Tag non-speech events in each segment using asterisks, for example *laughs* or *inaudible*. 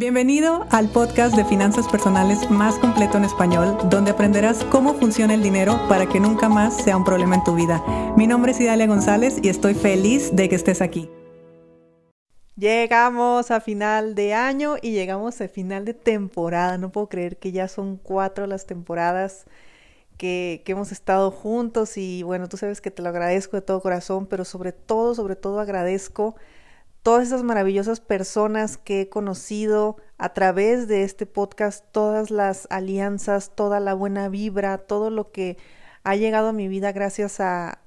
Bienvenido al podcast de finanzas personales más completo en español, donde aprenderás cómo funciona el dinero para que nunca más sea un problema en tu vida. Mi nombre es Idalia González y estoy feliz de que estés aquí. Llegamos a final de año y llegamos a final de temporada. No puedo creer que ya son cuatro las temporadas que, que, hemos estado juntos y bueno, tú sabes que te lo agradezco de todo corazón, pero sobre todo, sobre todo agradezco todas esas maravillosas personas que he conocido a través de este podcast, todas las alianzas, toda la buena vibra, todo lo que ha llegado a mi vida gracias a,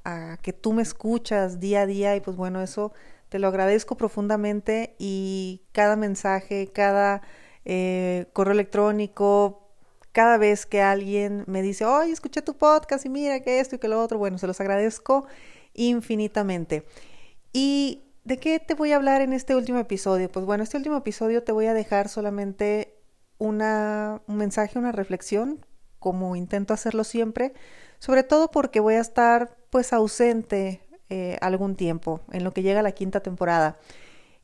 que tú me escuchas día a día y pues bueno, eso te lo agradezco profundamente y cada mensaje, cada eh, correo electrónico, cada vez que alguien me dice, oye, escuché tu podcast y mira que esto y que lo otro, bueno, se los agradezco infinitamente. Y ¿De qué te voy a hablar en este último episodio? Pues bueno, este último episodio te voy a dejar solamente una, un mensaje, una reflexión, como intento hacerlo siempre, sobre todo porque voy a estar pues ausente eh, algún tiempo en lo que llega la quinta temporada.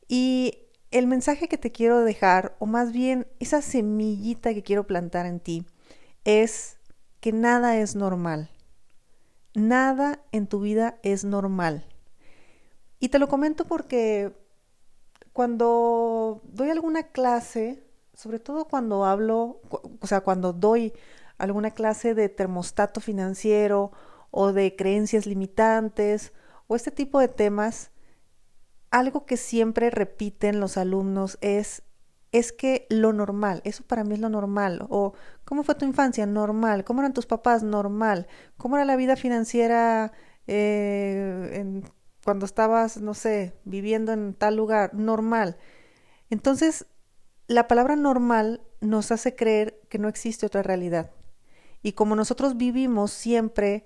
Y el mensaje que te quiero dejar, o más bien esa semillita que quiero plantar en ti, es que nada es normal. Nada en tu vida es normal. Y te lo comento porque cuando doy alguna clase, sobre todo cuando hablo, o sea, cuando doy alguna clase de termostato financiero o de creencias limitantes o este tipo de temas, algo que siempre repiten los alumnos es es que lo normal, eso para mí es lo normal, o cómo fue tu infancia, normal, cómo eran tus papás, normal, cómo era la vida financiera eh, en cuando estabas, no sé, viviendo en tal lugar, normal. Entonces, la palabra normal nos hace creer que no existe otra realidad. Y como nosotros vivimos siempre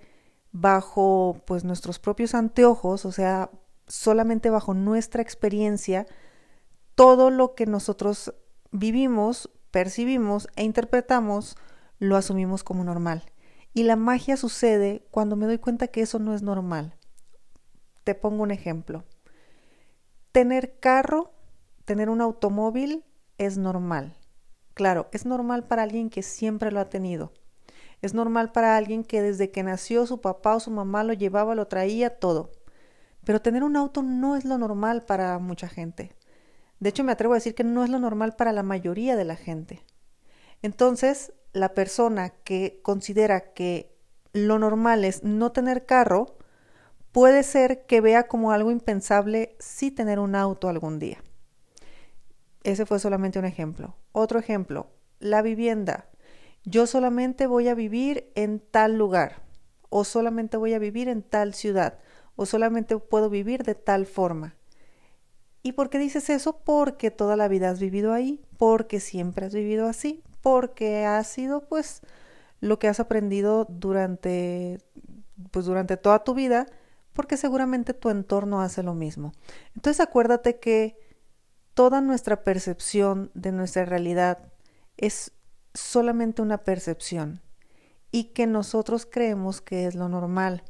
bajo pues nuestros propios anteojos, o sea, solamente bajo nuestra experiencia, todo lo que nosotros vivimos, percibimos e interpretamos, lo asumimos como normal. Y la magia sucede cuando me doy cuenta que eso no es normal. Te pongo un ejemplo. Tener carro, tener un automóvil es normal. Claro, es normal para alguien que siempre lo ha tenido. Es normal para alguien que desde que nació su papá o su mamá lo llevaba, lo traía, todo. Pero tener un auto no es lo normal para mucha gente. De hecho, me atrevo a decir que no es lo normal para la mayoría de la gente. Entonces, la persona que considera que lo normal es no tener carro, puede ser que vea como algo impensable sí tener un auto algún día. Ese fue solamente un ejemplo. Otro ejemplo, la vivienda. Yo solamente voy a vivir en tal lugar, o solamente voy a vivir en tal ciudad, o solamente puedo vivir de tal forma. ¿Y por qué dices eso? Porque toda la vida has vivido ahí, porque siempre has vivido así, porque ha sido pues lo que has aprendido durante pues durante toda tu vida porque seguramente tu entorno hace lo mismo. Entonces acuérdate que toda nuestra percepción de nuestra realidad es solamente una percepción y que nosotros creemos que es lo normal.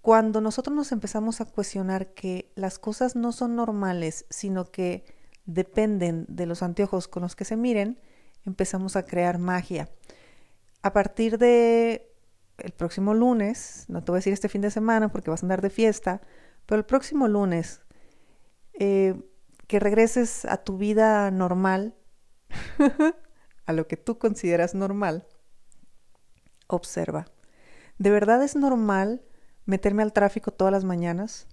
Cuando nosotros nos empezamos a cuestionar que las cosas no son normales, sino que dependen de los anteojos con los que se miren, empezamos a crear magia. A partir de el próximo lunes, no te voy a decir este fin de semana porque vas a andar de fiesta, pero el próximo lunes, eh, que regreses a tu vida normal, *laughs* a lo que tú consideras normal, observa. ¿De verdad es normal meterme al tráfico todas las mañanas?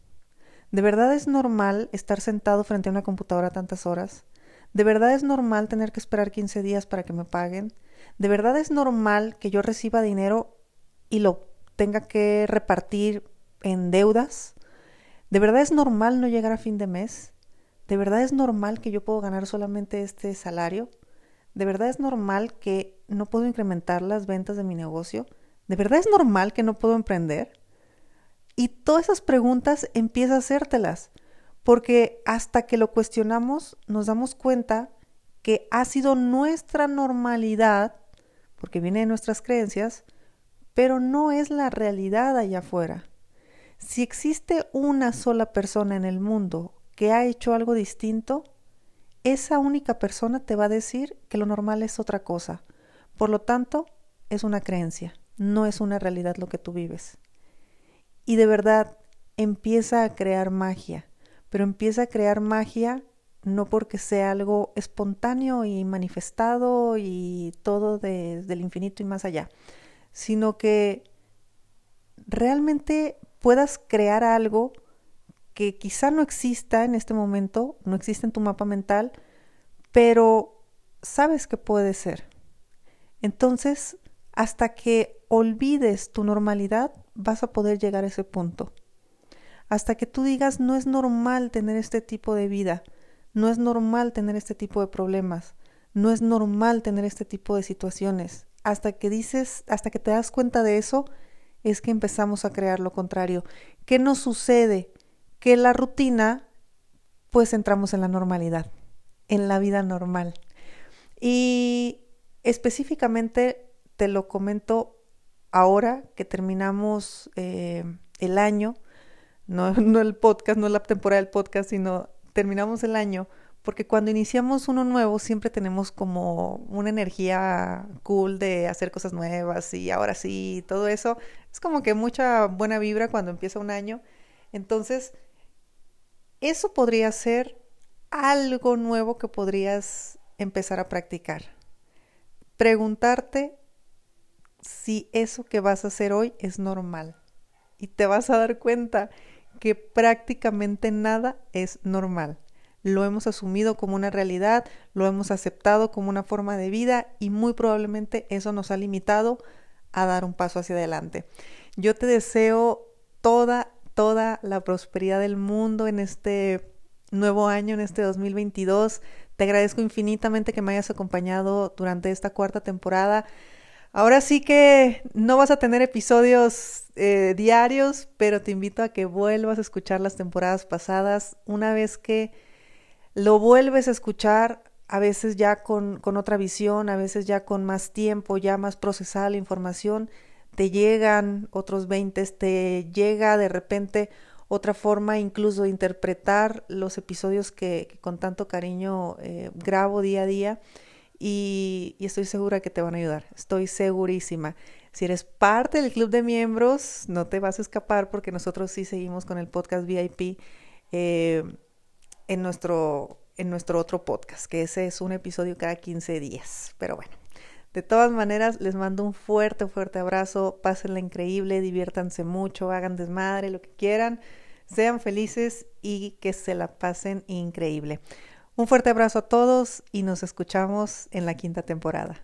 ¿De verdad es normal estar sentado frente a una computadora tantas horas? ¿De verdad es normal tener que esperar 15 días para que me paguen? ¿De verdad es normal que yo reciba dinero y lo tenga que repartir en deudas? ¿De verdad es normal no llegar a fin de mes? ¿De verdad es normal que yo puedo ganar solamente este salario? ¿De verdad es normal que no puedo incrementar las ventas de mi negocio? ¿De verdad es normal que no puedo emprender? Y todas esas preguntas empieza a hacértelas, porque hasta que lo cuestionamos nos damos cuenta que ha sido nuestra normalidad, porque viene de nuestras creencias, pero no es la realidad allá afuera. Si existe una sola persona en el mundo que ha hecho algo distinto, esa única persona te va a decir que lo normal es otra cosa. Por lo tanto, es una creencia, no es una realidad lo que tú vives. Y de verdad, empieza a crear magia, pero empieza a crear magia no porque sea algo espontáneo y manifestado y todo desde el infinito y más allá, sino que realmente puedas crear algo que quizá no exista en este momento, no existe en tu mapa mental, pero sabes que puede ser. Entonces, hasta que olvides tu normalidad, vas a poder llegar a ese punto. Hasta que tú digas, no es normal tener este tipo de vida, no es normal tener este tipo de problemas, no es normal tener este tipo de situaciones. Hasta que dices, hasta que te das cuenta de eso, es que empezamos a crear lo contrario. ¿Qué nos sucede? Que la rutina, pues entramos en la normalidad, en la vida normal. Y específicamente te lo comento ahora que terminamos eh, el año, no, *laughs* no el podcast, no la temporada del podcast, sino terminamos el año, porque cuando iniciamos uno nuevo siempre tenemos como una energía cool de hacer cosas nuevas y ahora sí, todo eso. Es como que mucha buena vibra cuando empieza un año. Entonces, eso podría ser algo nuevo que podrías empezar a practicar. Preguntarte si eso que vas a hacer hoy es normal. Y te vas a dar cuenta que prácticamente nada es normal. Lo hemos asumido como una realidad, lo hemos aceptado como una forma de vida y muy probablemente eso nos ha limitado a dar un paso hacia adelante. Yo te deseo toda, toda la prosperidad del mundo en este nuevo año, en este 2022. Te agradezco infinitamente que me hayas acompañado durante esta cuarta temporada. Ahora sí que no vas a tener episodios eh, diarios, pero te invito a que vuelvas a escuchar las temporadas pasadas. Una vez que lo vuelves a escuchar, a veces ya con, con otra visión, a veces ya con más tiempo, ya más procesada la información, te llegan otros 20, te llega de repente otra forma incluso de interpretar los episodios que, con tanto cariño eh, grabo día a día y, estoy segura que te van a ayudar, estoy segurísima. Si eres parte del club de miembros, no te vas a escapar porque nosotros sí seguimos con el podcast VIP eh, en, nuestro, en nuestro otro podcast, que ese es un episodio cada 15 días. Pero bueno, de todas maneras, les mando un fuerte, fuerte abrazo, pásenla increíble, diviértanse mucho, hagan desmadre, lo que quieran, sean felices y que se la pasen increíble. Un fuerte abrazo a todos y nos escuchamos en la quinta temporada.